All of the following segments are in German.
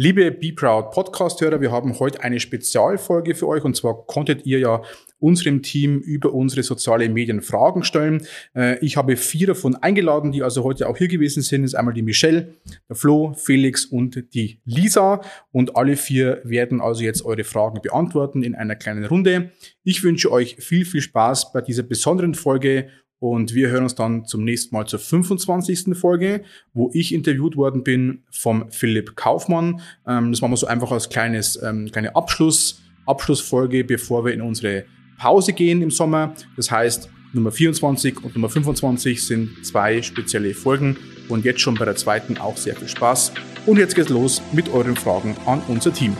Liebe Be Proud Podcast-Hörer, wir haben heute eine Spezialfolge für euch und zwar konntet ihr ja unserem Team über unsere sozialen Medien Fragen stellen. Äh, ich habe vier davon eingeladen, die also heute auch hier gewesen sind. Das ist einmal die Michelle, der Flo, Felix und die Lisa. Und alle vier werden also jetzt eure Fragen beantworten in einer kleinen Runde. Ich wünsche euch viel, viel Spaß bei dieser besonderen Folge und wir hören uns dann zum nächsten Mal zur 25. Folge, wo ich interviewt worden bin vom Philipp Kaufmann. Ähm, das machen wir so einfach als kleines, ähm, kleine Abschluss, Abschlussfolge, bevor wir in unsere Pause gehen im Sommer. Das heißt, Nummer 24 und Nummer 25 sind zwei spezielle Folgen und jetzt schon bei der zweiten auch sehr viel Spaß. Und jetzt geht's los mit euren Fragen an unser Team.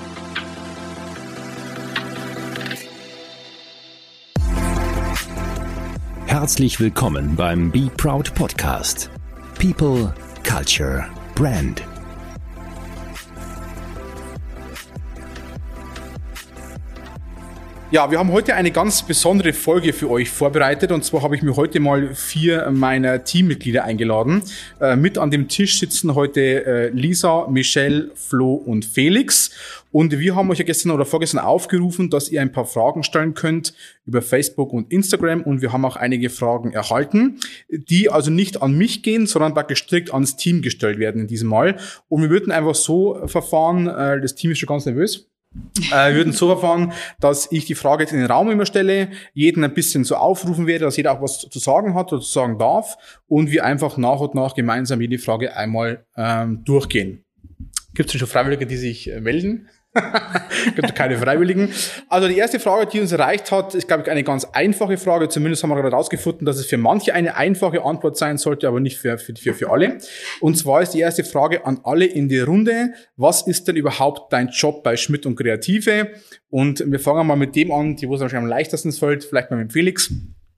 Herzlich willkommen beim Be Proud Podcast. People, Culture, Brand. Ja, wir haben heute eine ganz besondere Folge für euch vorbereitet und zwar habe ich mir heute mal vier meiner Teammitglieder eingeladen. Äh, mit an dem Tisch sitzen heute äh, Lisa, Michelle, Flo und Felix und wir haben euch ja gestern oder vorgestern aufgerufen, dass ihr ein paar Fragen stellen könnt über Facebook und Instagram und wir haben auch einige Fragen erhalten, die also nicht an mich gehen, sondern praktisch strikt ans Team gestellt werden in diesem Mal. Und wir würden einfach so verfahren, äh, das Team ist schon ganz nervös. Äh, wir würden so verfahren, dass ich die Frage jetzt in den Raum immer stelle, jeden ein bisschen so aufrufen werde, dass jeder auch was zu sagen hat oder zu sagen darf und wir einfach nach und nach gemeinsam jede Frage einmal ähm, durchgehen. Gibt es schon Freiwillige, die sich äh, melden? Gibt keine Freiwilligen. Also die erste Frage, die uns erreicht hat, ist, glaube ich, eine ganz einfache Frage. Zumindest haben wir gerade herausgefunden, dass es für manche eine einfache Antwort sein sollte, aber nicht für, für, für, für alle. Und zwar ist die erste Frage an alle in die Runde. Was ist denn überhaupt dein Job bei Schmidt und Kreative? Und wir fangen mal mit dem an, die wo es wahrscheinlich am leichtesten fällt, vielleicht mal mit Felix.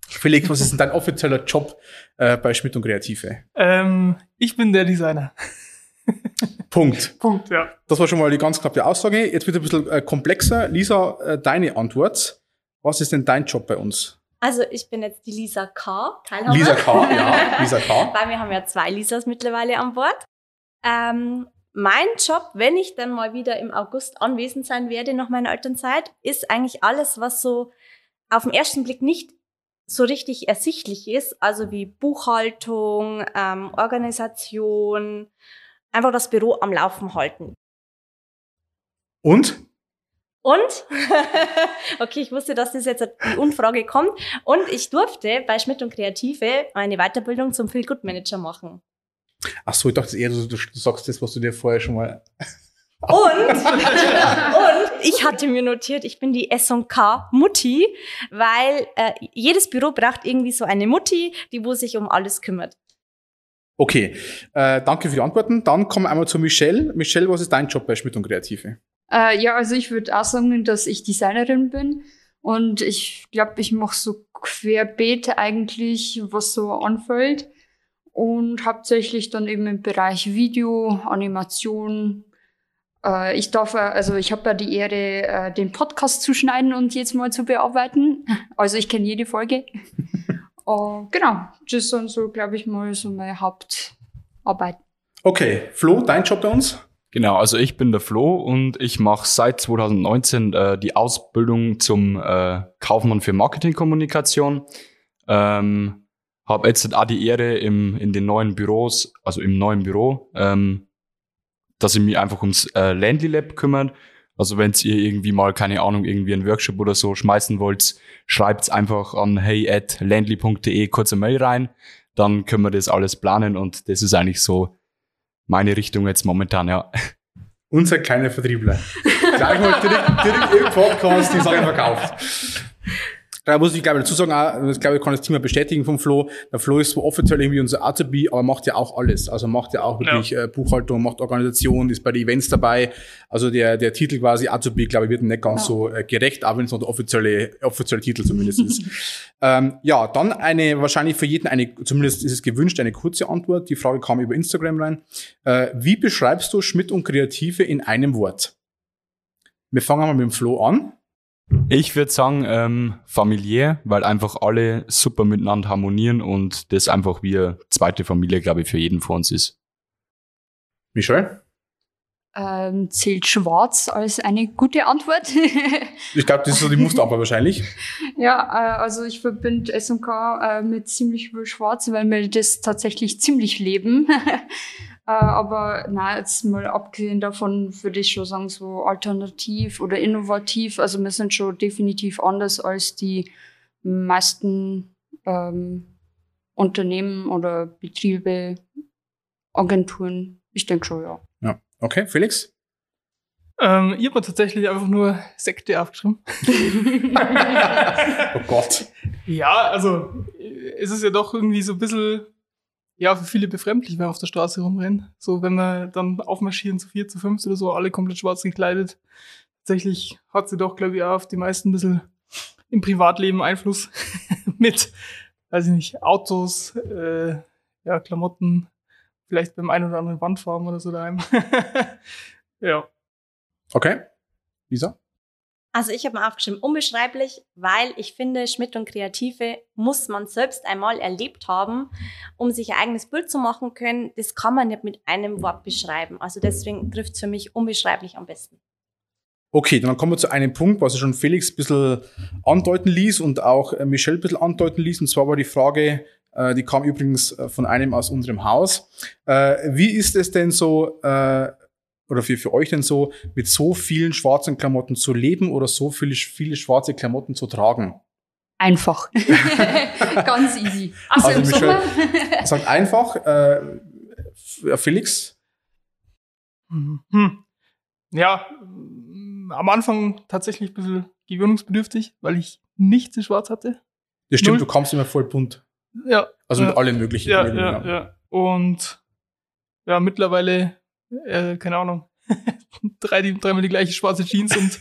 Felix, was ist denn dein offizieller Job äh, bei Schmidt und Kreative? Ähm, ich bin der Designer. Punkt. Punkt, ja. Das war schon mal die ganz knappe Aussage. Jetzt wird ein bisschen äh, komplexer. Lisa, äh, deine Antwort. Was ist denn dein Job bei uns? Also ich bin jetzt die Lisa K. Teilhaber. Lisa K, ja, Lisa K. Weil wir haben ja zwei Lisas mittlerweile an Bord. Ähm, mein Job, wenn ich dann mal wieder im August anwesend sein werde nach meiner Elternzeit, ist eigentlich alles, was so auf den ersten Blick nicht so richtig ersichtlich ist, also wie Buchhaltung, ähm, Organisation, einfach das Büro am Laufen halten. Und? Und, okay, ich wusste, dass das jetzt die Unfrage kommt. Und ich durfte bei Schmidt und Kreative eine Weiterbildung zum Feel Good Manager machen. Ach so, ich dachte eher, du, du sagst das, was du dir vorher schon mal. Und, und ich hatte mir notiert, ich bin die S&K Mutti, weil äh, jedes Büro braucht irgendwie so eine Mutti, die wo sich um alles kümmert. Okay, äh, danke für die Antworten. Dann kommen wir einmal zu Michelle. Michelle, was ist dein Job bei Schmidt und Kreative? Äh, ja, also ich würde auch sagen, dass ich Designerin bin. Und ich glaube, ich mache so querbeet eigentlich, was so anfällt. Und hauptsächlich dann eben im Bereich Video, Animation. Äh, ich darf, also ich habe ja die Ehre, äh, den Podcast zu schneiden und jetzt mal zu bearbeiten. Also ich kenne jede Folge. Uh, genau, das sind so, glaube ich, mal so meine Hauptarbeit. Okay, Flo, dein Job bei uns? Genau, also ich bin der Flo und ich mache seit 2019 äh, die Ausbildung zum äh, Kaufmann für Marketingkommunikation. Ähm, habe jetzt auch die Ehre im, in den neuen Büros, also im neuen Büro, ähm, dass ich mich einfach ums äh, Landly Lab kümmert. Also wenn ihr irgendwie mal, keine Ahnung, irgendwie einen Workshop oder so schmeißen wollt, schreibt's einfach an hey at landly.de kurze Mail rein. Dann können wir das alles planen und das ist eigentlich so meine Richtung jetzt momentan, ja. Unser kleiner Vertriebler. Gleich mal direkt, direkt im Podcast die Sache verkauft. Da muss ich, glaube ich, dazu sagen, auch, das glaube ich, kann das Thema bestätigen vom Flo. Der Flo ist so offiziell irgendwie unser Azubi, aber macht ja auch alles. Also macht ja auch wirklich ja. Äh, Buchhaltung, macht Organisation, ist bei den Events dabei. Also der, der Titel quasi Azubi, glaube ich, wird nicht ganz ja. so äh, gerecht, auch wenn es noch der offizielle, offizielle Titel zumindest ist. ähm, ja, dann eine, wahrscheinlich für jeden eine, zumindest ist es gewünscht, eine kurze Antwort. Die Frage kam über Instagram rein. Äh, wie beschreibst du Schmidt und Kreative in einem Wort? Wir fangen mal mit dem Flo an. Ich würde sagen, ähm, familiär, weil einfach alle super miteinander harmonieren und das einfach wie eine zweite Familie, glaube ich, für jeden von uns ist. Michel? Ähm, zählt schwarz als eine gute Antwort? Ich glaube, das ist so die Musterantwort wahrscheinlich. ja, äh, also ich verbinde SMK äh, mit ziemlich viel schwarz, weil wir das tatsächlich ziemlich leben. äh, aber na, jetzt mal abgesehen davon würde ich schon sagen, so alternativ oder innovativ. Also wir sind schon definitiv anders als die meisten ähm, Unternehmen oder Betriebe, Agenturen. Ich denke schon, ja. Ja. Okay, Felix? Ähm, ich habe tatsächlich einfach nur Sekte aufgeschrieben. oh Gott. Ja, also es ist ja doch irgendwie so ein bisschen, ja, für viele befremdlich, wenn auf der Straße rumrennen. So, wenn wir dann aufmarschieren zu vier, zu fünf oder so, alle komplett schwarz gekleidet. Tatsächlich hat sie doch, glaube ich, auch auf die meisten ein bisschen im Privatleben Einfluss mit, weiß ich nicht, Autos, äh, ja, Klamotten, vielleicht beim einen oder anderen Wandfarben oder so daheim. ja. Okay. Lisa? Also ich habe mir aufgeschrieben, unbeschreiblich, weil ich finde, Schmidt und Kreative muss man selbst einmal erlebt haben, um sich ein eigenes Bild zu machen können. Das kann man nicht mit einem Wort beschreiben. Also deswegen trifft es für mich unbeschreiblich am besten. Okay, dann kommen wir zu einem Punkt, was schon Felix ein bisschen andeuten ließ und auch äh, Michelle ein bisschen andeuten ließ. Und zwar war die Frage, äh, die kam übrigens äh, von einem aus unserem Haus. Wie ist es denn so, oder für, für euch denn so, mit so vielen schwarzen Klamotten zu leben oder so viele, viele schwarze Klamotten zu tragen? Einfach. Ganz easy. Also, also im Sommer. sagt einfach, äh, Felix? Hm. Ja, am Anfang tatsächlich ein bisschen gewöhnungsbedürftig, weil ich nichts in Schwarz hatte. Das stimmt, Null. du kommst immer voll bunt. Ja. Also mit ja, allen möglichen ja, ja, ja. Und ja, mittlerweile, äh, keine Ahnung, drei, die, dreimal die gleiche schwarze Jeans und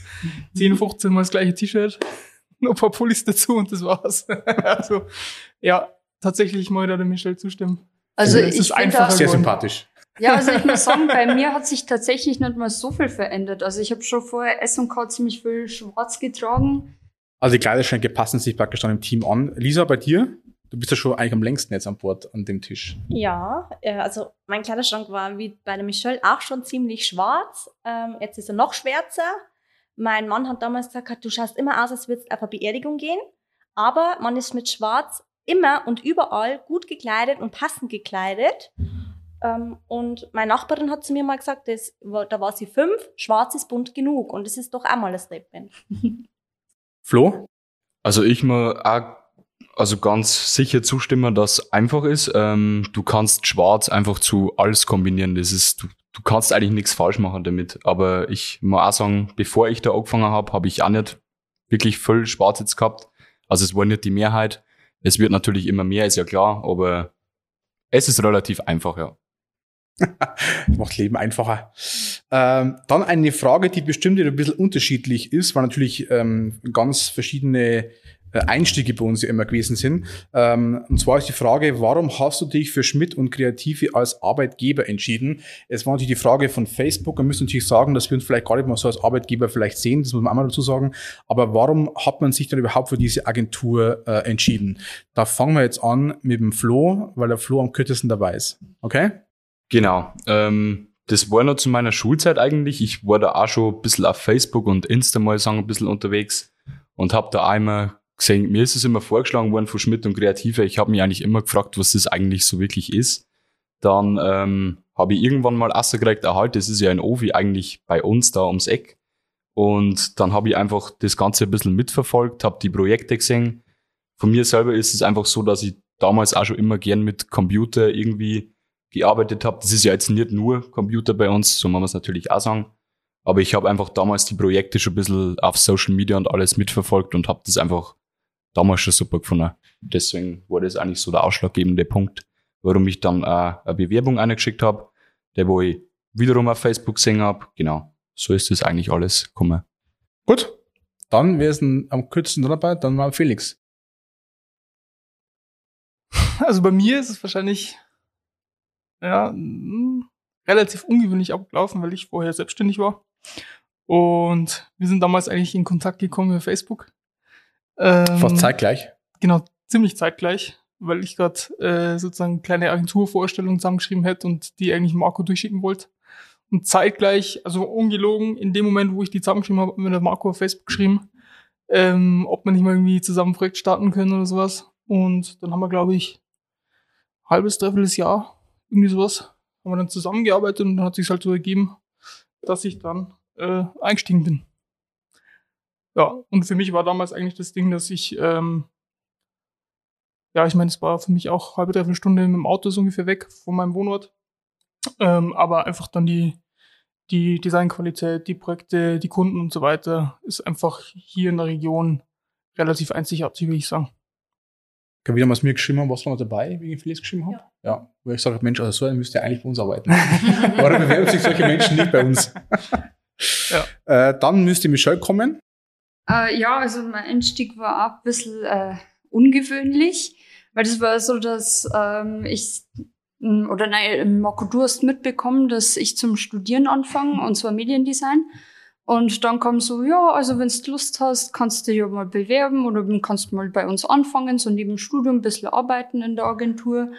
10, 15 mal das gleiche T-Shirt. Nur ein paar Pullis dazu und das war's. also, ja, tatsächlich mal da der Michelle zustimmen. Also Es ich ist da- Sehr geworden. sympathisch. Ja, also ich muss sagen, bei mir hat sich tatsächlich nicht mal so viel verändert. Also ich habe schon vorher S&K ziemlich viel schwarz getragen. Also die Kleiderschränke passen sich praktisch dann im Team an. Lisa, bei dir? Du bist ja schon eigentlich am längsten jetzt an Bord an dem Tisch. Ja, äh, also mein Kleiderschrank war wie bei der Michelle auch schon ziemlich schwarz. Ähm, jetzt ist er noch schwärzer. Mein Mann hat damals gesagt, du schaust immer aus, als würdest du auf eine Beerdigung gehen. Aber man ist mit Schwarz immer und überall gut gekleidet und passend gekleidet. Ähm, und meine Nachbarin hat zu mir mal gesagt, das, war- da war sie fünf, schwarz ist bunt genug. Und das ist doch auch mal ein Statement. Flo? Also ich mir auch also ganz sicher zustimmen, dass einfach ist. Ähm, du kannst Schwarz einfach zu alles kombinieren. Das ist, du, du kannst eigentlich nichts falsch machen damit. Aber ich muss auch sagen, bevor ich da angefangen habe, habe ich auch nicht wirklich voll Schwarz jetzt gehabt. Also es war nicht die Mehrheit. Es wird natürlich immer mehr, ist ja klar, aber es ist relativ einfach, ja. Macht Leben einfacher. Ähm, dann eine Frage, die bestimmt ein bisschen unterschiedlich ist, weil natürlich ähm, ganz verschiedene Einstiege bei uns ja immer gewesen sind. Ähm, und zwar ist die Frage, warum hast du dich für Schmidt und Kreative als Arbeitgeber entschieden? Es war natürlich die Frage von Facebook. Wir müssen natürlich sagen, dass wir uns vielleicht gar nicht mal so als Arbeitgeber vielleicht sehen, das muss man auch mal dazu sagen. Aber warum hat man sich dann überhaupt für diese Agentur äh, entschieden? Da fangen wir jetzt an mit dem Flo, weil der Flo am kürzesten dabei ist. Okay? Genau. Ähm, das war noch zu meiner Schulzeit eigentlich. Ich war da auch schon ein bisschen auf Facebook und Insta mal sagen, ein bisschen unterwegs und habe da einmal gesehen, mir ist es immer vorgeschlagen worden von Schmidt und Kreative. Ich habe mich eigentlich immer gefragt, was das eigentlich so wirklich ist. Dann ähm, habe ich irgendwann mal gekriegt, ah halt, das ist ja ein Ovi eigentlich bei uns da ums Eck. Und dann habe ich einfach das Ganze ein bisschen mitverfolgt, habe die Projekte gesehen. Von mir selber ist es einfach so, dass ich damals auch schon immer gern mit Computer irgendwie gearbeitet habe. Das ist ja jetzt nicht nur Computer bei uns, so man es natürlich auch sagen. Aber ich habe einfach damals die Projekte schon ein bisschen auf Social Media und alles mitverfolgt und habe das einfach damals schon super gefunden. Deswegen war das eigentlich so der ausschlaggebende Punkt, warum ich dann auch eine Bewerbung eingeschickt habe, der wo ich wiederum auf Facebook gesehen habe. Genau, so ist das eigentlich alles gekommen. Gut, dann ist denn am kürzesten dabei? Dann mal Felix. Also bei mir ist es wahrscheinlich ja, mh, relativ ungewöhnlich abgelaufen, weil ich vorher selbstständig war. Und wir sind damals eigentlich in Kontakt gekommen über Facebook. Ähm, Fast zeitgleich. Genau, ziemlich zeitgleich, weil ich gerade äh, sozusagen kleine Agenturvorstellungen zusammengeschrieben hätte und die eigentlich Marco durchschicken wollte. Und zeitgleich, also ungelogen, in dem Moment, wo ich die zusammengeschrieben habe, hat mir der Marco auf Facebook geschrieben, ähm, ob wir nicht mal irgendwie zusammen ein Projekt starten können oder sowas. Und dann haben wir, glaube ich, halbes, dreiviertel Jahr, irgendwie sowas, haben wir dann zusammengearbeitet und dann hat sich halt so ergeben, dass ich dann äh, eingestiegen bin. Ja, und für mich war damals eigentlich das Ding, dass ich, ähm, ja, ich meine, es war für mich auch halbe, dreiviertel Stunde mit dem Auto so ungefähr weg von meinem Wohnort. Ähm, aber einfach dann die, die Designqualität, die Projekte, die Kunden und so weiter ist einfach hier in der Region relativ einzigartig, würde ich sagen. Kann wieder mal was mir geschrieben haben, was noch dabei, wie ich vieles geschrieben habe? Ja. ja. Weil ich sage, Mensch, also so ein müsst ihr eigentlich bei uns arbeiten. Warum bewerben sich solche Menschen nicht bei uns? Ja. Äh, dann müsste Michelle kommen. Äh, ja, also mein Einstieg war auch ein bisschen äh, ungewöhnlich, weil das war so, dass ähm, ich oder nein, Marco, du hast mitbekommen, dass ich zum Studieren anfange, und zwar Mediendesign. Und dann kam so, ja, also wenn du Lust hast, kannst du dich ja mal bewerben oder kannst mal bei uns anfangen, so neben dem Studium ein bisschen arbeiten in der Agentur.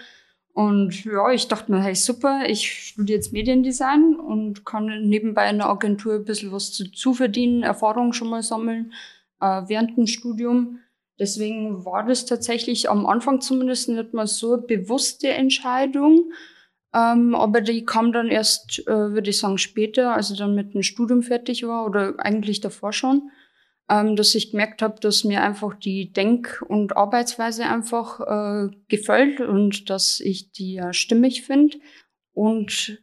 Und ja, ich dachte mir, hey, super, ich studiere jetzt Mediendesign und kann nebenbei in der Agentur ein bisschen was zu, verdienen, Erfahrung schon mal sammeln äh, während dem Studium. Deswegen war das tatsächlich am Anfang zumindest nicht mal so eine bewusste Entscheidung. Ähm, aber die kam dann erst, äh, würde ich sagen, später, als ich dann mit dem Studium fertig war oder eigentlich davor schon, ähm, dass ich gemerkt habe, dass mir einfach die Denk- und Arbeitsweise einfach äh, gefällt und dass ich die äh, stimmig finde. Und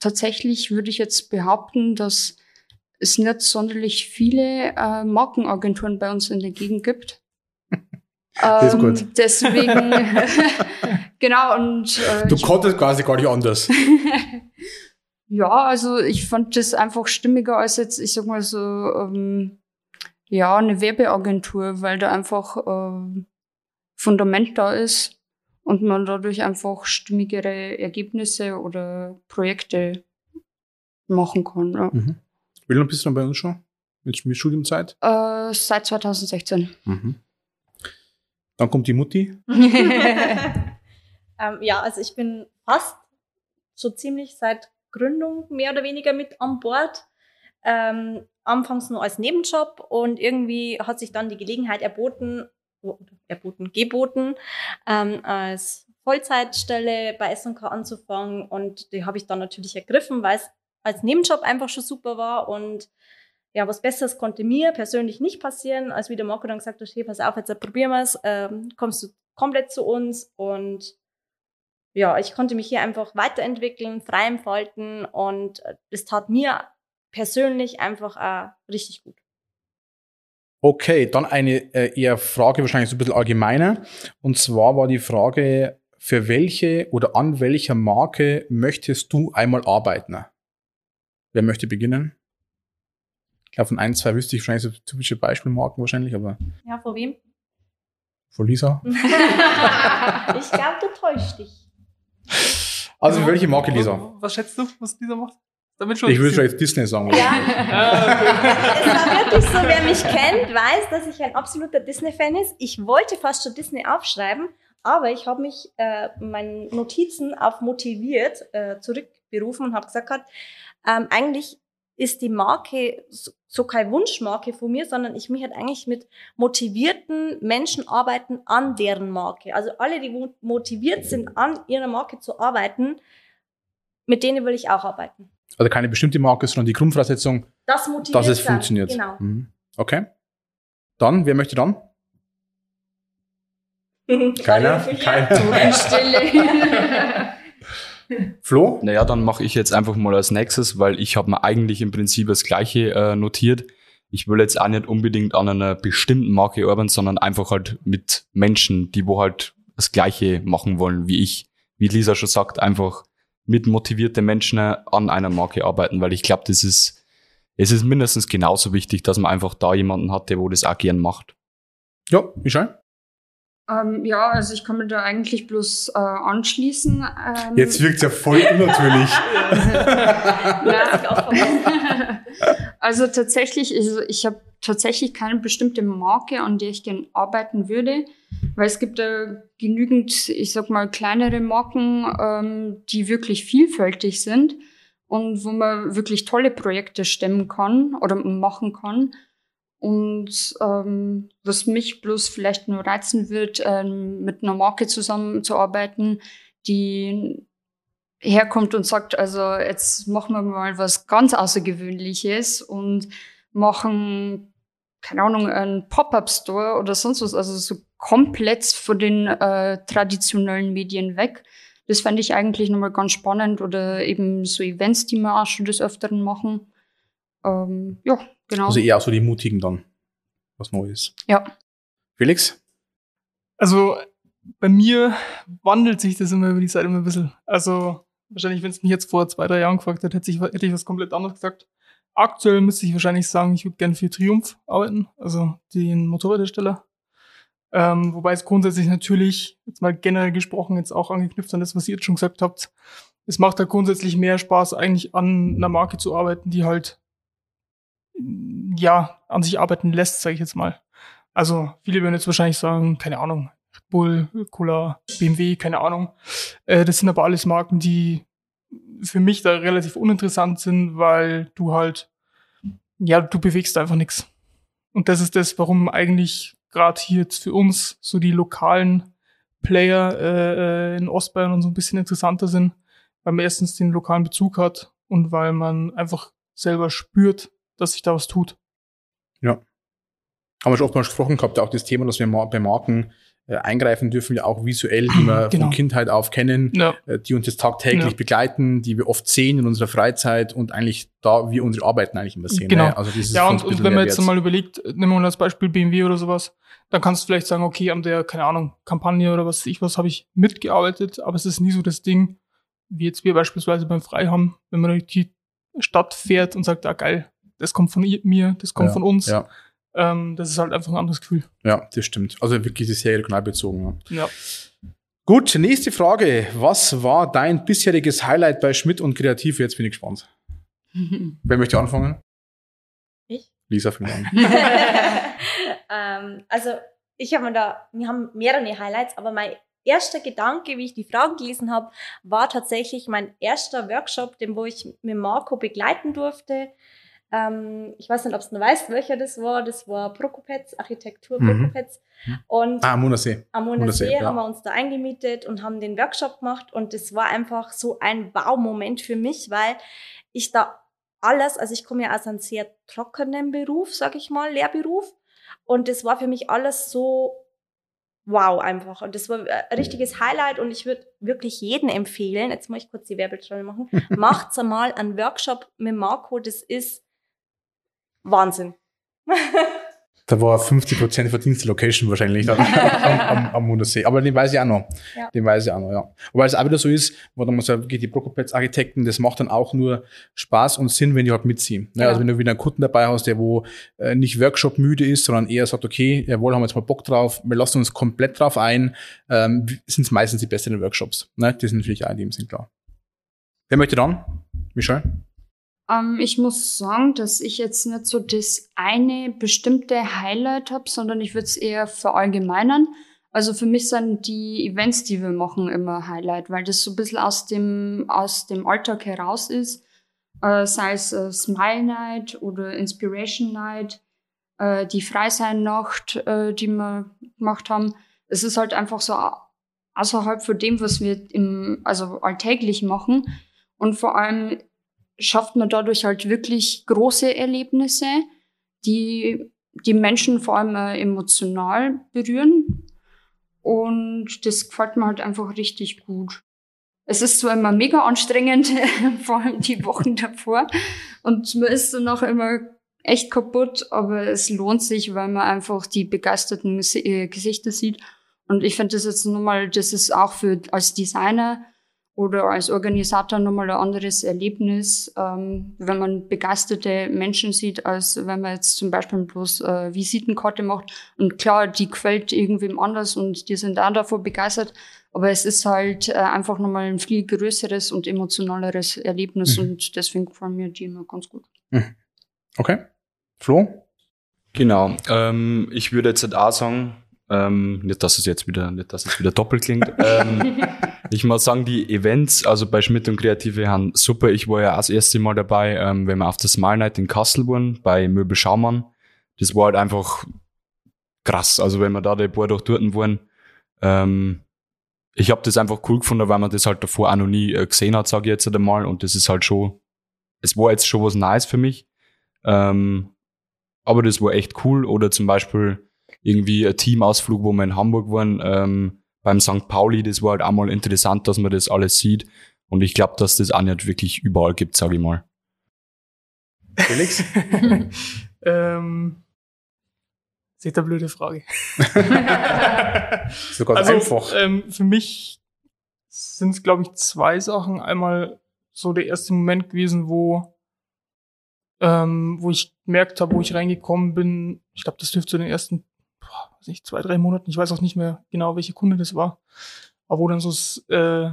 tatsächlich würde ich jetzt behaupten, dass es nicht sonderlich viele äh, Markenagenturen bei uns in der Gegend gibt. Das ist gut. Ähm, deswegen, genau, und. Äh, du konntest quasi gar nicht anders. ja, also ich fand das einfach stimmiger als jetzt, ich sag mal so, ähm, ja, eine Werbeagentur, weil da einfach äh, Fundament da ist und man dadurch einfach stimmigere Ergebnisse oder Projekte machen kann. Ja. Mhm. Wie lange bist du dann bei uns schon? Mit, mit Studiumzeit? Äh, seit 2016. Mhm. Dann kommt die Mutti. ähm, ja, also ich bin fast so ziemlich seit Gründung mehr oder weniger mit an Bord. Ähm, anfangs nur als Nebenjob und irgendwie hat sich dann die Gelegenheit erboten, erboten, geboten, ähm, als Vollzeitstelle bei SNK anzufangen und die habe ich dann natürlich ergriffen, weil es als Nebenjob einfach schon super war und ja, was Besseres konnte mir persönlich nicht passieren, als wie der Marco dann gesagt hat, hey, pass auf, jetzt probieren wir es, ähm, kommst du komplett zu uns und ja, ich konnte mich hier einfach weiterentwickeln, frei entfalten und das tat mir persönlich einfach auch richtig gut. Okay, dann eine äh, eher Frage, wahrscheinlich so ein bisschen allgemeiner. Und zwar war die Frage, für welche oder an welcher Marke möchtest du einmal arbeiten? Wer möchte beginnen? Ich glaube, von ein, zwei wüsste ich wahrscheinlich so typische Beispielmarken wahrscheinlich, aber. Ja, vor wem? Von Lisa? ich glaube, du täuscht dich. Also, welche Marke, Lisa? Was schätzt du, was Lisa macht? Damit schon ich würde vielleicht Disney sagen. Ja. es war wirklich so, wer mich kennt, weiß, dass ich ein absoluter Disney-Fan ist. Ich wollte fast schon Disney aufschreiben, aber ich habe mich äh, meinen Notizen auf motiviert äh, zurückberufen und habe gesagt, ähm, eigentlich ist die Marke so keine Wunschmarke von mir, sondern ich mich halt eigentlich mit motivierten Menschen arbeiten an deren Marke. Also alle, die motiviert sind, an ihrer Marke zu arbeiten, mit denen will ich auch arbeiten. Also keine bestimmte Marke, sondern die Grundvoraussetzung, das dass es funktioniert. Genau. Mhm. Okay. Dann, wer möchte dann? Keiner? Keiner. Stille. Flo? Naja, dann mache ich jetzt einfach mal als nächstes, weil ich habe mir eigentlich im Prinzip das gleiche äh, notiert. Ich will jetzt auch nicht unbedingt an einer bestimmten Marke arbeiten, sondern einfach halt mit Menschen, die wo halt das gleiche machen wollen wie ich. Wie Lisa schon sagt, einfach mit motivierte Menschen an einer Marke arbeiten, weil ich glaube, das ist, es ist mindestens genauso wichtig, dass man einfach da jemanden hat, der wo das auch gern macht. Ja, Michel? Ähm, ja, also ich kann mir da eigentlich bloß äh, anschließen. Ähm, Jetzt wirkt es ja voll unnatürlich. also tatsächlich, also ich habe tatsächlich keine bestimmte Marke, an der ich gerne arbeiten würde, weil es gibt da genügend, ich sag mal, kleinere Marken, ähm, die wirklich vielfältig sind. und wo man wirklich tolle Projekte stemmen kann oder machen kann. Und ähm, was mich bloß vielleicht nur reizen wird, ähm, mit einer Marke zusammenzuarbeiten, die herkommt und sagt, also jetzt machen wir mal was ganz Außergewöhnliches und machen, keine Ahnung, einen Pop-up-Store oder sonst was, also so komplett von den äh, traditionellen Medien weg. Das fände ich eigentlich nochmal ganz spannend oder eben so Events, die wir auch schon des Öfteren machen. Ähm, ja, genau. Also eher so die Mutigen dann, was Neues. Ja. Felix? Also bei mir wandelt sich das immer über die Zeit immer ein bisschen. Also wahrscheinlich, wenn es mich jetzt vor zwei, drei Jahren gefragt hätte, hätte ich, hätte ich was komplett anderes gesagt. Aktuell müsste ich wahrscheinlich sagen, ich würde gerne für Triumph arbeiten, also den Motorradhersteller. Ähm, wobei es grundsätzlich natürlich, jetzt mal generell gesprochen, jetzt auch angeknüpft an das, was ihr jetzt schon gesagt habt, es macht da grundsätzlich mehr Spaß, eigentlich an einer Marke zu arbeiten, die halt, ja, an sich arbeiten lässt, sage ich jetzt mal. Also viele würden jetzt wahrscheinlich sagen, keine Ahnung, Bull, Cola, BMW, keine Ahnung. Äh, das sind aber alles Marken, die für mich da relativ uninteressant sind, weil du halt, ja, du bewegst einfach nichts. Und das ist das, warum eigentlich gerade hier jetzt für uns so die lokalen Player äh, äh, in Ostbayern und so ein bisschen interessanter sind, weil man erstens den lokalen Bezug hat und weil man einfach selber spürt, dass sich da was tut. Ja. Haben wir schon oft mal gesprochen gehabt, auch das Thema, dass wir bei Marken äh, eingreifen dürfen, ja auch visuell, die wir Genau. von Kindheit auf kennen, Ja. äh, die uns jetzt tagtäglich Ja. begleiten, die wir oft sehen in unserer Freizeit und eigentlich da wir unsere Arbeiten eigentlich immer sehen. Genau. Ne? Also das ist Ja, und, und wenn man jetzt mal überlegt, nehmen wir mal als Beispiel BMW oder sowas, dann kannst du vielleicht sagen, okay, an der, keine Ahnung, Kampagne oder was ich was habe ich mitgearbeitet, aber es ist nie so das Ding, wie jetzt wir beispielsweise beim Freiham, wenn man durch die Stadt fährt und sagt, ah geil, das kommt von mir, das kommt Ja, von uns. Ja, Ähm, das ist halt einfach ein anderes Gefühl. ja, das stimmt. Also wirklich sehr regional bezogen. Ja. Ja. Gut, nächste Frage. Was war dein bisheriges Highlight bei Schmidt und Kreativ? Jetzt bin ich gespannt. Wer möchte anfangen? Ich? Lisa, fängt an. ähm, also ich habe mir da, wir haben mehrere Highlights, aber mein erster Gedanke, wie ich die Fragen gelesen habe, war tatsächlich mein erster Workshop, den wo ich mit Marco begleiten durfte. Ähm, ich weiß nicht, ob du noch weißt, welcher das war. Das war Prokopetz, Architektur Mhm. Prokopetz. Und Ah, Monasee. am Monasee ja. haben wir uns da eingemietet und haben den Workshop gemacht und das war einfach so ein Wow-Moment für mich, weil ich da alles, also ich komme ja aus einem sehr trockenen Beruf, sag ich mal, Lehrberuf und das war für mich alles so wow einfach und das war ein richtiges Highlight und ich würde wirklich jeden empfehlen, jetzt muss ich kurz die Werbetrommel machen, macht's einmal einen Workshop mit Marco, das ist Wahnsinn. Da war 50% Verdienst der Location wahrscheinlich am, am, am Monasee. Aber den weiß ich auch noch. Ja. Den weiß ich auch noch, ja. Wobei es auch wieder so ist, wo dann man sagt, die Prokopetz-Architekten, das macht dann auch nur Spaß und Sinn, wenn die halt mitziehen. Ne? Ja. Also wenn du wieder einen Kunden dabei hast, der wo äh, nicht Workshop müde ist, sondern eher sagt, okay, jawohl, haben wir jetzt mal Bock drauf, wir lassen uns komplett drauf ein, ähm, sind es meistens die besseren Workshops. Ne? Die sind natürlich auch in dem Sinn klar. Wer möchte dann? Michelle? Ähm, ich muss sagen, dass ich jetzt nicht so das eine bestimmte Highlight habe, sondern ich würde es eher verallgemeinern. Also für mich sind die Events, die wir machen, immer Highlight, weil das so ein bisschen aus dem, aus dem Alltag heraus ist. Äh, sei es äh, Smile Night oder Inspiration Night, äh, die Freisein-Nacht, äh, die wir gemacht haben. Es ist halt einfach so au- außerhalb von dem, was wir im, also alltäglich machen. Und vor allem schafft man dadurch halt wirklich große Erlebnisse, die die Menschen vor allem äh, emotional berühren. Und das gefällt mir halt einfach richtig gut. Es ist zwar immer mega anstrengend, vor allem die Wochen davor. Und man ist danach immer echt kaputt, aber es lohnt sich, weil man einfach die begeisterten äh, Gesichter sieht. Und ich finde das jetzt nochmal, das ist auch für als Designer oder als Organisator nochmal ein anderes Erlebnis, ähm, wenn man begeisterte Menschen sieht, als wenn man jetzt zum Beispiel bloß äh, Visitenkarte macht. Und klar, die quält irgendwem anders und die sind auch davor begeistert. Aber es ist halt äh, einfach nochmal ein viel größeres und emotionaleres Erlebnis Mhm. und deswegen gefallen mir die immer ganz gut. Okay. Flo? Genau. Ähm, ich würde jetzt halt auch sagen, Ähm, nicht, dass es jetzt wieder, nicht, dass es wieder doppelt klingt. ähm, ich muss sagen, die Events, also bei Schmidt und Kreative, haben super. Ich war ja auch das erste Mal dabei, ähm, wenn wir auf der Smile Night in Kassel waren, bei Möbel Schaumann. Das war halt einfach krass. Also wenn wir da die paar durch dort waren, ähm, ich habe das einfach cool gefunden, weil man das halt davor auch noch nie äh, gesehen hat, sage ich jetzt einmal. Und das ist halt schon, es war jetzt schon was Nice für mich. Ähm, aber das war echt cool. Oder zum Beispiel irgendwie ein Teamausflug, wo wir in Hamburg waren, ähm, beim St. Pauli, das war halt auch mal interessant, dass man das alles sieht. Und ich glaube, dass das auch nicht wirklich überall gibt, sage ich mal. Felix? ähm, Seht ihr blöde Frage. Sogar also, einfach. Ähm, für mich sind es, glaube ich, zwei Sachen. Einmal so der erste Moment gewesen, wo, ähm, wo ich gemerkt habe, wo ich reingekommen bin. Ich glaube, das dürfte zu den ersten, boah, weiß nicht, zwei, drei Monaten. Ich weiß auch nicht mehr genau, welche Kunde das war. Aber wo dann so äh,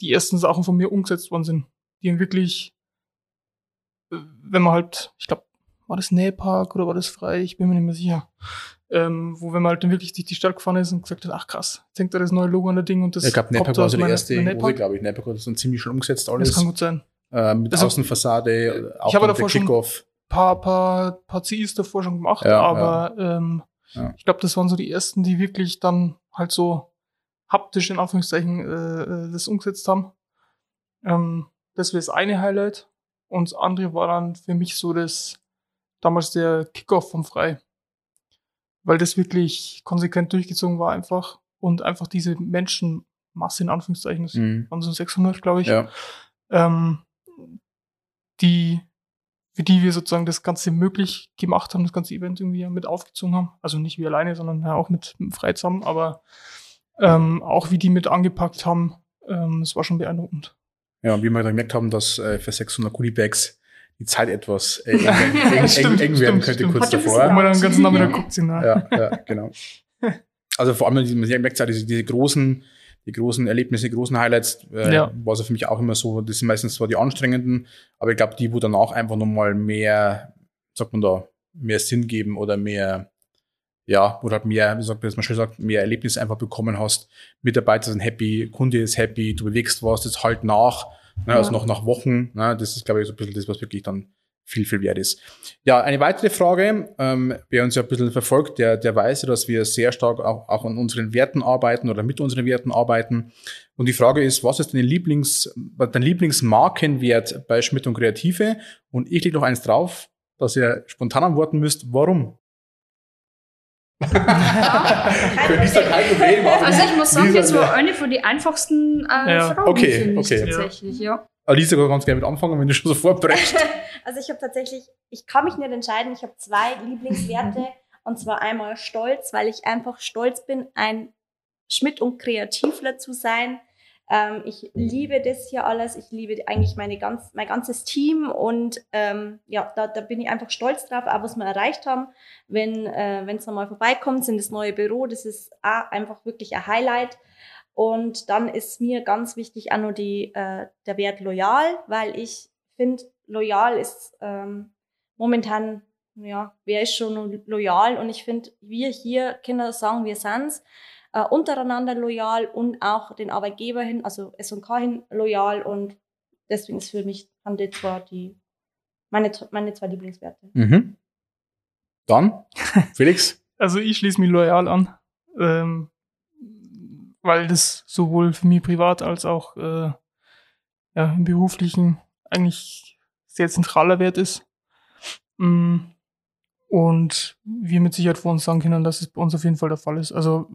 die ersten Sachen von mir umgesetzt worden sind, die dann wirklich, äh, wenn man halt, ich glaube, war das Nähpark oder war das frei? Ich bin mir nicht mehr sicher. Ähm, wo wenn man halt dann wirklich durch die Stadt gefahren ist und gesagt hat, ach krass, jetzt hängt da das neue Logo an der Ding und das ich glaube, Nähpark war aus so die meiner- erste Nähpark. glaube ich. Nähpark hat das dann ziemlich schon umgesetzt alles. Das kann gut sein. Äh, mit Also, Außenfassade, auch ich habe davor der schon- Kickoff. Paar, paar, paar CIs davor schon gemacht, Ja, aber Ähm, Ja. ich glaube, das waren so die ersten, die wirklich dann halt so haptisch in Anführungszeichen äh, äh, das umgesetzt haben. Ähm, das wäre das eine Highlight. Und das andere war dann für mich so das damals der Kickoff vom Frei. Weil das wirklich konsequent durchgezogen war einfach. Und einfach diese Menschenmasse in Anführungszeichen, das Mhm. waren so 600, glaube ich, Ja. ähm, die, für die wir sozusagen das Ganze möglich gemacht haben, das ganze Event irgendwie mit aufgezogen haben. Also nicht wir alleine, sondern ja auch mit, mit Frei zusammen, aber ähm, auch wie die mit angepackt haben, ähm, das war schon beeindruckend. Ja, und wie wir dann gemerkt haben, dass äh, für 600 Goodiebags die Zeit etwas äh, eng, eng, eng, Stimmt, eng werden stimmt, könnte stimmt. kurz Hat davor. Wo man dann ganzen Nachmittag guckt, sind, ne? Ja, ja, genau. Also vor allem, man merkt ja, diese, diese großen, die großen Erlebnisse, die großen Highlights, äh, Ja. war so für mich auch immer so, das sind meistens zwar die anstrengenden, aber ich glaube, die, wo danach einfach nochmal mehr, sagt man da, mehr Sinn geben oder mehr, ja, oder halt mehr, wie sagt man das, man schön sagt, mehr Erlebnisse einfach bekommen hast. Mitarbeiter sind happy, Kunde ist happy, du bewegst was, das halt nach, ne, also Ja. noch nach Wochen, ne, das ist, glaube ich, so ein bisschen das, was wirklich dann viel, viel wert ist. Ja, eine weitere Frage, ähm, wer uns ja ein bisschen verfolgt, der, der weiß ja, dass wir sehr stark auch, auch an unseren Werten arbeiten oder mit unseren Werten arbeiten. Und die Frage ist, was ist dein Lieblings, dein Lieblingsmarkenwert bei Schmidt und Kreative? Und ich lege noch eins drauf, dass ihr spontan antworten müsst, warum? Für Lisa kein Problem. Also ich muss sagen, Lisa, das war eine von den einfachsten äh, Ja. Fragen Okay, für mich okay. tatsächlich, ja. Alisa kann ganz gerne mit anfangen, wenn du schon so vorbrechst. Also ich habe tatsächlich, ich kann mich nicht entscheiden. Ich habe zwei Lieblingswerte und zwar einmal Stolz, weil ich einfach stolz bin, ein Schmidt und Kreativler zu sein. Ähm, ich liebe das hier alles. Ich liebe eigentlich meine ganz, mein ganzes Team und ähm, ja, da, da bin ich einfach stolz drauf, auch was wir erreicht haben. Wenn äh, wenn es nochmal vorbeikommt, in das neue Büro, das ist auch einfach wirklich ein Highlight. Und dann ist mir ganz wichtig auch noch die, äh, der Wert loyal, weil ich finde, loyal ist ähm, momentan, ja, wer ist schon loyal? Und ich finde, wir hier, Kinder sagen, wir sind's, äh, untereinander loyal und auch den Arbeitgeber hin, also S&K hin loyal und deswegen ist für mich haben die zwar die, meine, meine zwei Lieblingswerte. Mhm. Dann, Felix. Also ich schließe mich loyal an, ähm, weil das sowohl für mich privat als auch äh, ja, im beruflichen eigentlich sehr zentraler Wert ist. Mm, Und wir mit Sicherheit vor uns sagen können, dass es bei uns auf jeden Fall der Fall ist. Also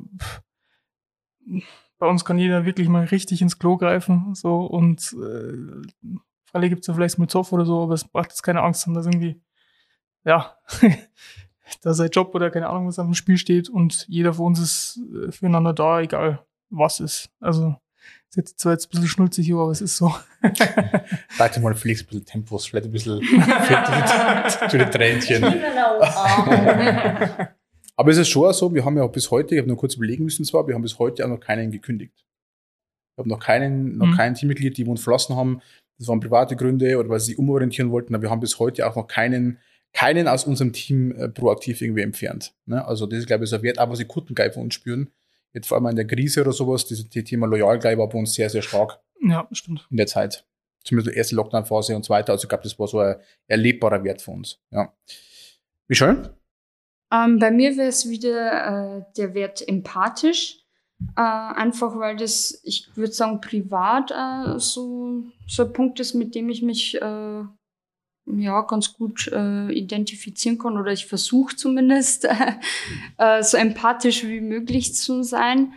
bei uns kann jeder wirklich mal richtig ins Klo greifen. So und äh, Freilich gibt es ja vielleicht mal Zoff oder so, aber es macht jetzt keine Angst haben, dass irgendwie, ja, da sein Job oder keine Ahnung, was auf dem Spiel steht und jeder von uns ist äh, füreinander da, egal was ist. Also, ist jetzt zwar jetzt ein bisschen schnulzig, hier, aber es ist so. Sag dir mal, Felix, ein bisschen Tempos, vielleicht ein bisschen für die Tränchen. Aber es ist schon so, wir haben ja auch bis heute, ich habe nur kurz überlegen müssen zwar, wir haben bis heute auch noch keinen gekündigt. Ich habe noch keinen, noch Mhm. kein Teammitglied, die uns verlassen haben. Das waren private Gründe oder weil sie sich umorientieren wollten. Aber wir haben bis heute auch noch keinen keinen aus unserem Team äh, proaktiv irgendwie entfernt. Ne? Also das ist, glaube ich, so ein Wert, auch was die Kunden geil von uns spüren. Jetzt vor allem in der Krise oder sowas, das, das Thema Loyalgeil war bei uns sehr, sehr stark Ja, stimmt. in der Zeit. Zumindest die erste Lockdown-Phase und so weiter. Also ich glaube, das war so ein erlebbarer Wert für uns. Ja. Michelle? Ähm, bei mir wäre es wieder äh, der Wert empathisch. Äh, einfach weil das, ich würde sagen, privat äh, so, so ein Punkt ist, mit dem ich mich äh, ja ganz gut äh, identifizieren kann oder ich versuche zumindest äh, so empathisch wie möglich zu sein,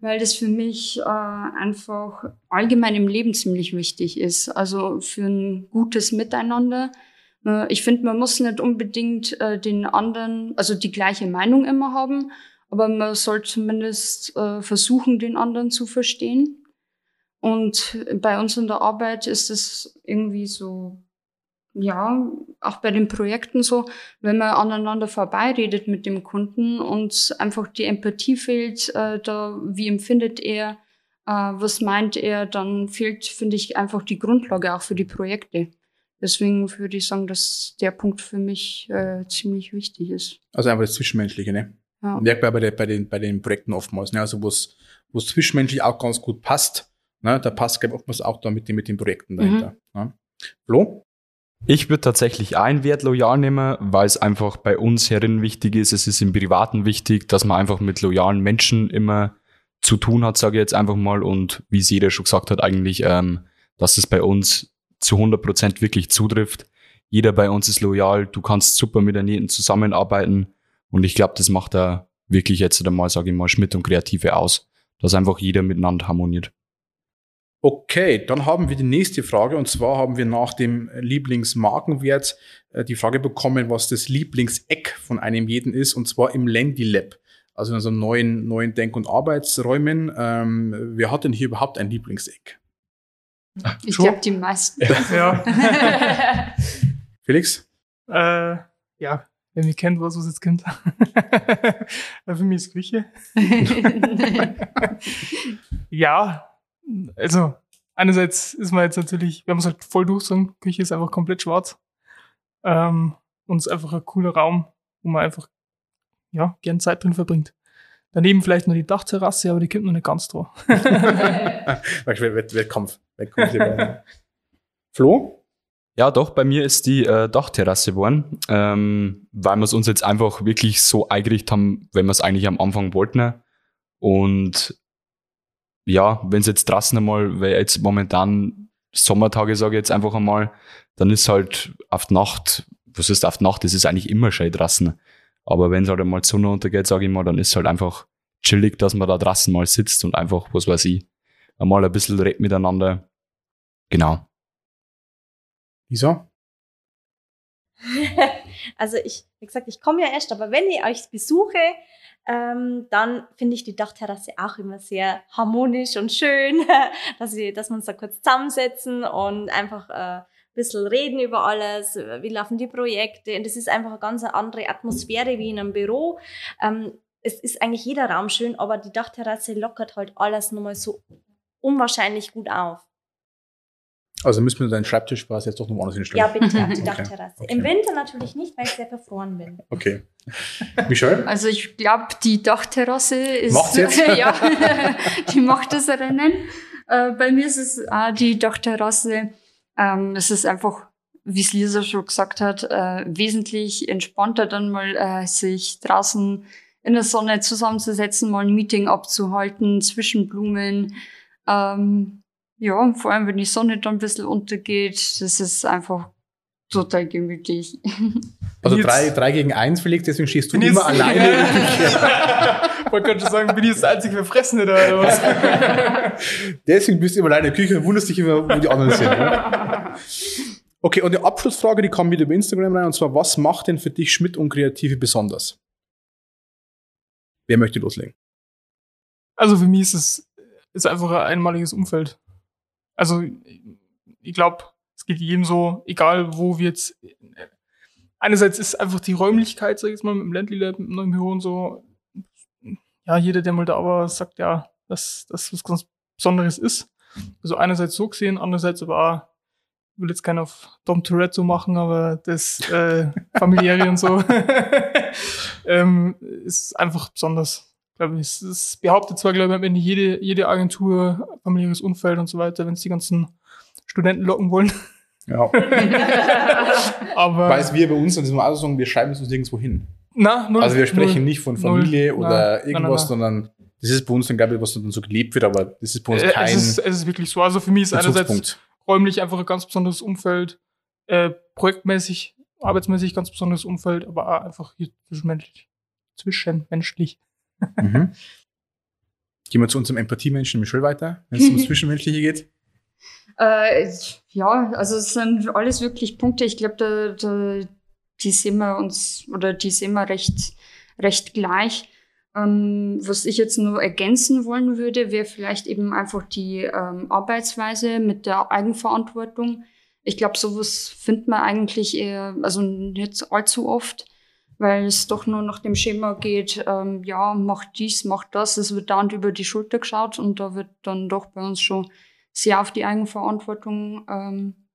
weil das für mich äh, einfach allgemein im Leben ziemlich wichtig ist. Also für ein gutes Miteinander. Äh, Ich finde, man muss nicht unbedingt äh, den anderen, also die gleiche Meinung immer haben, aber man soll zumindest äh, versuchen, den anderen zu verstehen. Und bei uns in der Arbeit ist es irgendwie so, ja, auch bei den Projekten so, wenn man aneinander vorbeiredet mit dem Kunden und einfach die Empathie fehlt, äh, da, wie empfindet er, äh, was meint er, dann fehlt, finde ich, einfach die Grundlage auch für die Projekte. Deswegen würde ich sagen, dass der Punkt für mich äh, ziemlich wichtig ist. Also einfach das Zwischenmenschliche, ne? Ja. Merkt man bei, der, bei, den, bei den Projekten oftmals, ne? Also wo es zwischenmenschlich auch ganz gut passt, ne? Da passt, glaube ich, oftmals auch da mit den, mit den Projekten dahinter. Ne? Flo? Ich würde tatsächlich einen Wert loyal nehmen, weil es einfach bei uns herin wichtig ist. Es ist im Privaten wichtig, dass man einfach mit loyalen Menschen immer zu tun hat, sage ich jetzt einfach mal. Und wie es jeder schon gesagt hat, eigentlich, ähm, dass es bei uns zu 100 Prozent wirklich zutrifft. Jeder bei uns ist loyal. Du kannst super mit jedem zusammenarbeiten. Und ich glaube, das macht da wirklich jetzt einmal, sage ich mal, Schmidt und Kreative aus, dass einfach jeder miteinander harmoniert. Okay, dann haben wir die nächste Frage und zwar haben wir nach dem Lieblingsmarkenwert äh, die Frage bekommen, was das Lieblingseck von einem jeden ist und zwar im Landy Lab, also in unseren neuen, neuen Denk- und Arbeitsräumen. Ähm, wer hat denn hier überhaupt ein Lieblingseck? Ich glaube, die meisten. Ja. Felix? äh, ja, wer mich kennt, weiß, was jetzt kommt. Für mich ist Küche. Ja, also einerseits ist man jetzt natürlich, wir haben es halt voll durchsagen, Küche ist einfach komplett schwarz. Ähm, und es ist einfach ein cooler Raum, wo man einfach ja, gern Zeit drin verbringt. Daneben vielleicht noch die Dachterrasse, aber die kommt noch nicht ganz drauf. Wett- Wettkampf. Wettkampf. Flo? Ja, doch, bei mir ist die äh, Dachterrasse geworden, ähm, weil wir es uns jetzt einfach wirklich so eingerichtet haben, wenn wir es eigentlich am Anfang wollten. Und ja, wenn es jetzt draußen einmal, weil jetzt momentan Sommertage, sage ich jetzt einfach einmal, dann ist halt auf die Nacht, was ist auf die Nacht, das ist eigentlich immer schön draußen. Aber wenn es halt einmal die Sonne untergeht, sage ich mal, dann ist es halt einfach chillig, dass man da draußen mal sitzt und einfach, was weiß ich, einmal ein bisschen redet miteinander. Genau. Lisa? also ich, wie gesagt, ich komme ja erst, aber wenn ich euch besuche, ähm, dann finde ich die Dachterrasse auch immer sehr harmonisch und schön, dass, wir, dass wir uns da kurz zusammensetzen und einfach äh, ein bisschen reden über alles, wie laufen die Projekte und es ist einfach eine ganz andere Atmosphäre wie in einem Büro. Ähm, es ist eigentlich jeder Raum schön, aber die Dachterrasse lockert halt alles nochmal so unwahrscheinlich gut auf. Also müssen wir deinen Schreibtisch quasi jetzt doch noch woanders hinstellen. Ja, bitte, auf die Okay, Dachterrasse. okay. Im Winter natürlich nicht, weil ich sehr verfroren bin. Okay. Michelle? Also ich glaube, die Dachterrasse ist. Macht's jetzt? ja, die macht das Rennen. Äh, bei mir ist es auch die Dachterrasse. Ähm, es ist einfach, wie es Lisa schon gesagt hat, äh, wesentlich entspannter, dann mal äh, sich draußen in der Sonne zusammenzusetzen, mal ein Meeting abzuhalten zwischen Blumen. Ähm, ja, und vor allem, wenn die Sonne dann ein bisschen untergeht, das ist einfach total gemütlich. Also Jetzt- drei, drei gegen eins, Felix, deswegen stehst du Bin immer jetzt- alleine in der Küche. Man könnte sagen, bin ich jetzt der einzige Verfressene da oder was? Deswegen bist du immer alleine in der Küche und wunderst dich immer, wo die anderen sind. Ne? Okay, und die Abschlussfrage, die kam wieder über Instagram rein, und zwar, was macht denn für dich Schmidt und Kreative besonders? Wer möchte loslegen? Also für mich ist es ist einfach ein einmaliges Umfeld. Also ich glaube, es geht jedem so, egal wo wir jetzt. Einerseits ist einfach die Räumlichkeit, sag ich jetzt mal, mit dem Ländli Lab, mit dem neuen Büro und so. Ja, jeder, der mal da war, sagt ja, dass das was ganz Besonderes ist. Also einerseits so gesehen, andererseits aber auch, will jetzt keiner auf Dom Tourette machen, aber das äh, familiäre und so ähm, ist einfach besonders. Glaube ich. Es behauptet zwar, glaube ich, am Ende jede, jede Agentur, familiäres Umfeld und so weiter, wenn es die ganzen Studenten locken wollen. Ja. aber Weiß wir bei uns, muss man auch sagen, wir schreiben es uns nirgendwo hin. na, null, Also wir sprechen null. nicht von Familie Null. oder Nein, irgendwas, nein, nein. sondern das ist bei uns dann, glaube ich, was dann so gelebt wird, aber das ist bei uns Äh, kein es, ist, es ist wirklich so. Also für mich ist einerseits räumlich einfach ein ganz besonderes Umfeld, äh, projektmäßig, arbeitsmäßig ganz besonderes Umfeld, aber auch einfach hier zwischenmenschlich. Zwischenmenschlich. Mhm. Gehen wir zu unserem Empathiemenschen Michel weiter, wenn es ums Zwischenmenschliche geht. Äh, ja, also es sind alles wirklich Punkte. Ich glaube, da, da, die sehen wir uns oder die sehen wir recht, recht gleich. Ähm, was ich jetzt nur ergänzen wollen würde, wäre vielleicht eben einfach die ähm, Arbeitsweise mit der Eigenverantwortung. Ich glaube, sowas findet man eigentlich eher, also nicht allzu oft, weil es doch nur nach dem Schema geht, ähm, ja, mach dies, mach das. Es wird dauernd über die Schulter geschaut und da wird dann doch bei uns schon sehr auf die Eigenverantwortung ähm,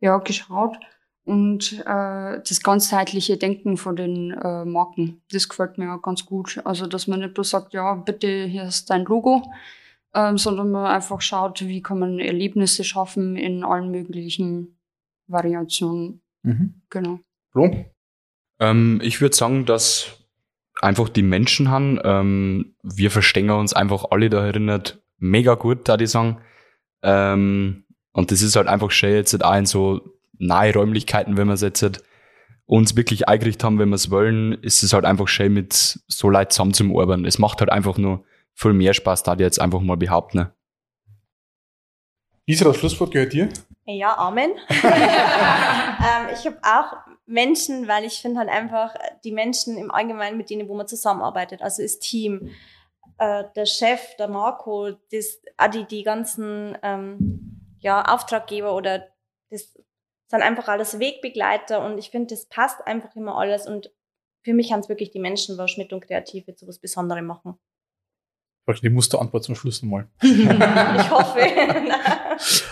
ja, geschaut. Und äh, das ganzheitliche Denken von den äh, Marken, das gefällt mir auch ganz gut. Also, dass man nicht bloß sagt, ja, bitte, hier ist dein Logo, ähm, sondern man einfach schaut, wie kann man Erlebnisse schaffen in allen möglichen Variationen. Mhm. Genau. Flo? Ähm, ich würde sagen, dass einfach die Menschen haben. Ähm, wir verstehen uns einfach alle da erinnert mega gut, da die sagen. Ähm, und das ist halt einfach schön jetzt auch in so nahe Räumlichkeiten, wenn wir es jetzt uns wirklich eingerichtet haben, wenn wir es wollen, ist es halt einfach schön mit so Leuten zusammen zum Arbeiten. Es macht halt einfach nur viel mehr Spaß, da die jetzt einfach mal behaupten. Ne? Lisa, das Schlusswort gehört dir. Ja, Amen. ähm, ich habe auch Menschen, weil ich finde halt einfach die Menschen im Allgemeinen, mit denen, wo man zusammenarbeitet, also das Team, äh, der Chef, der Marco, das, die, die ganzen ähm, ja, Auftraggeber oder das sind einfach alles Wegbegleiter und ich finde, das passt einfach immer alles und für mich haben es wirklich die Menschen, was Schmidt und Kreative zu was Besonderem machen. Warte, Die Musterantwort zum Schluss nochmal. Ich hoffe.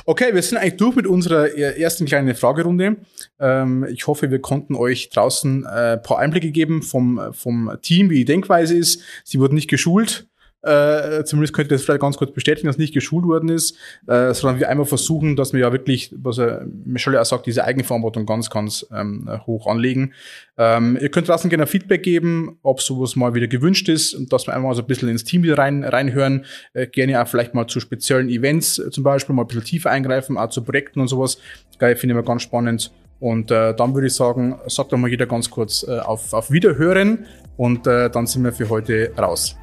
Okay, wir sind eigentlich durch mit unserer ersten kleinen Fragerunde. Ähm, ich hoffe, wir konnten euch draußen äh, ein paar Einblicke geben vom, vom Team, wie die Denkweise ist. Sie wurden nicht geschult. Äh, zumindest könnt ihr das vielleicht ganz kurz bestätigen, dass nicht geschult worden ist, äh, sondern wir einmal versuchen, dass wir ja wirklich, was er Michelle auch sagt, diese Eigenverantwortung ganz, ganz ähm, hoch anlegen. Ähm, ihr könnt draußen gerne Feedback geben, ob sowas mal wieder gewünscht ist und dass wir einmal so ein bisschen ins Team wieder rein, reinhören. Äh, gerne auch vielleicht mal zu speziellen Events äh, zum Beispiel mal ein bisschen tiefer eingreifen, auch zu Projekten und sowas. Geil, finde ich mal ganz spannend. Und äh, dann würde ich sagen, sagt doch mal jeder ganz kurz äh, auf, auf Wiederhören und äh, dann sind wir für heute raus.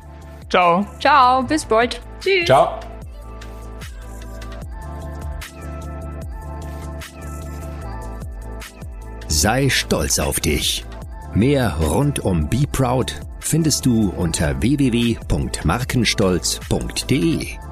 Ciao. Ciao, bis bald. Tschüss. Ciao. Sei stolz auf dich. Mehr rund um Be Proud findest du unter www.markenstolz.de.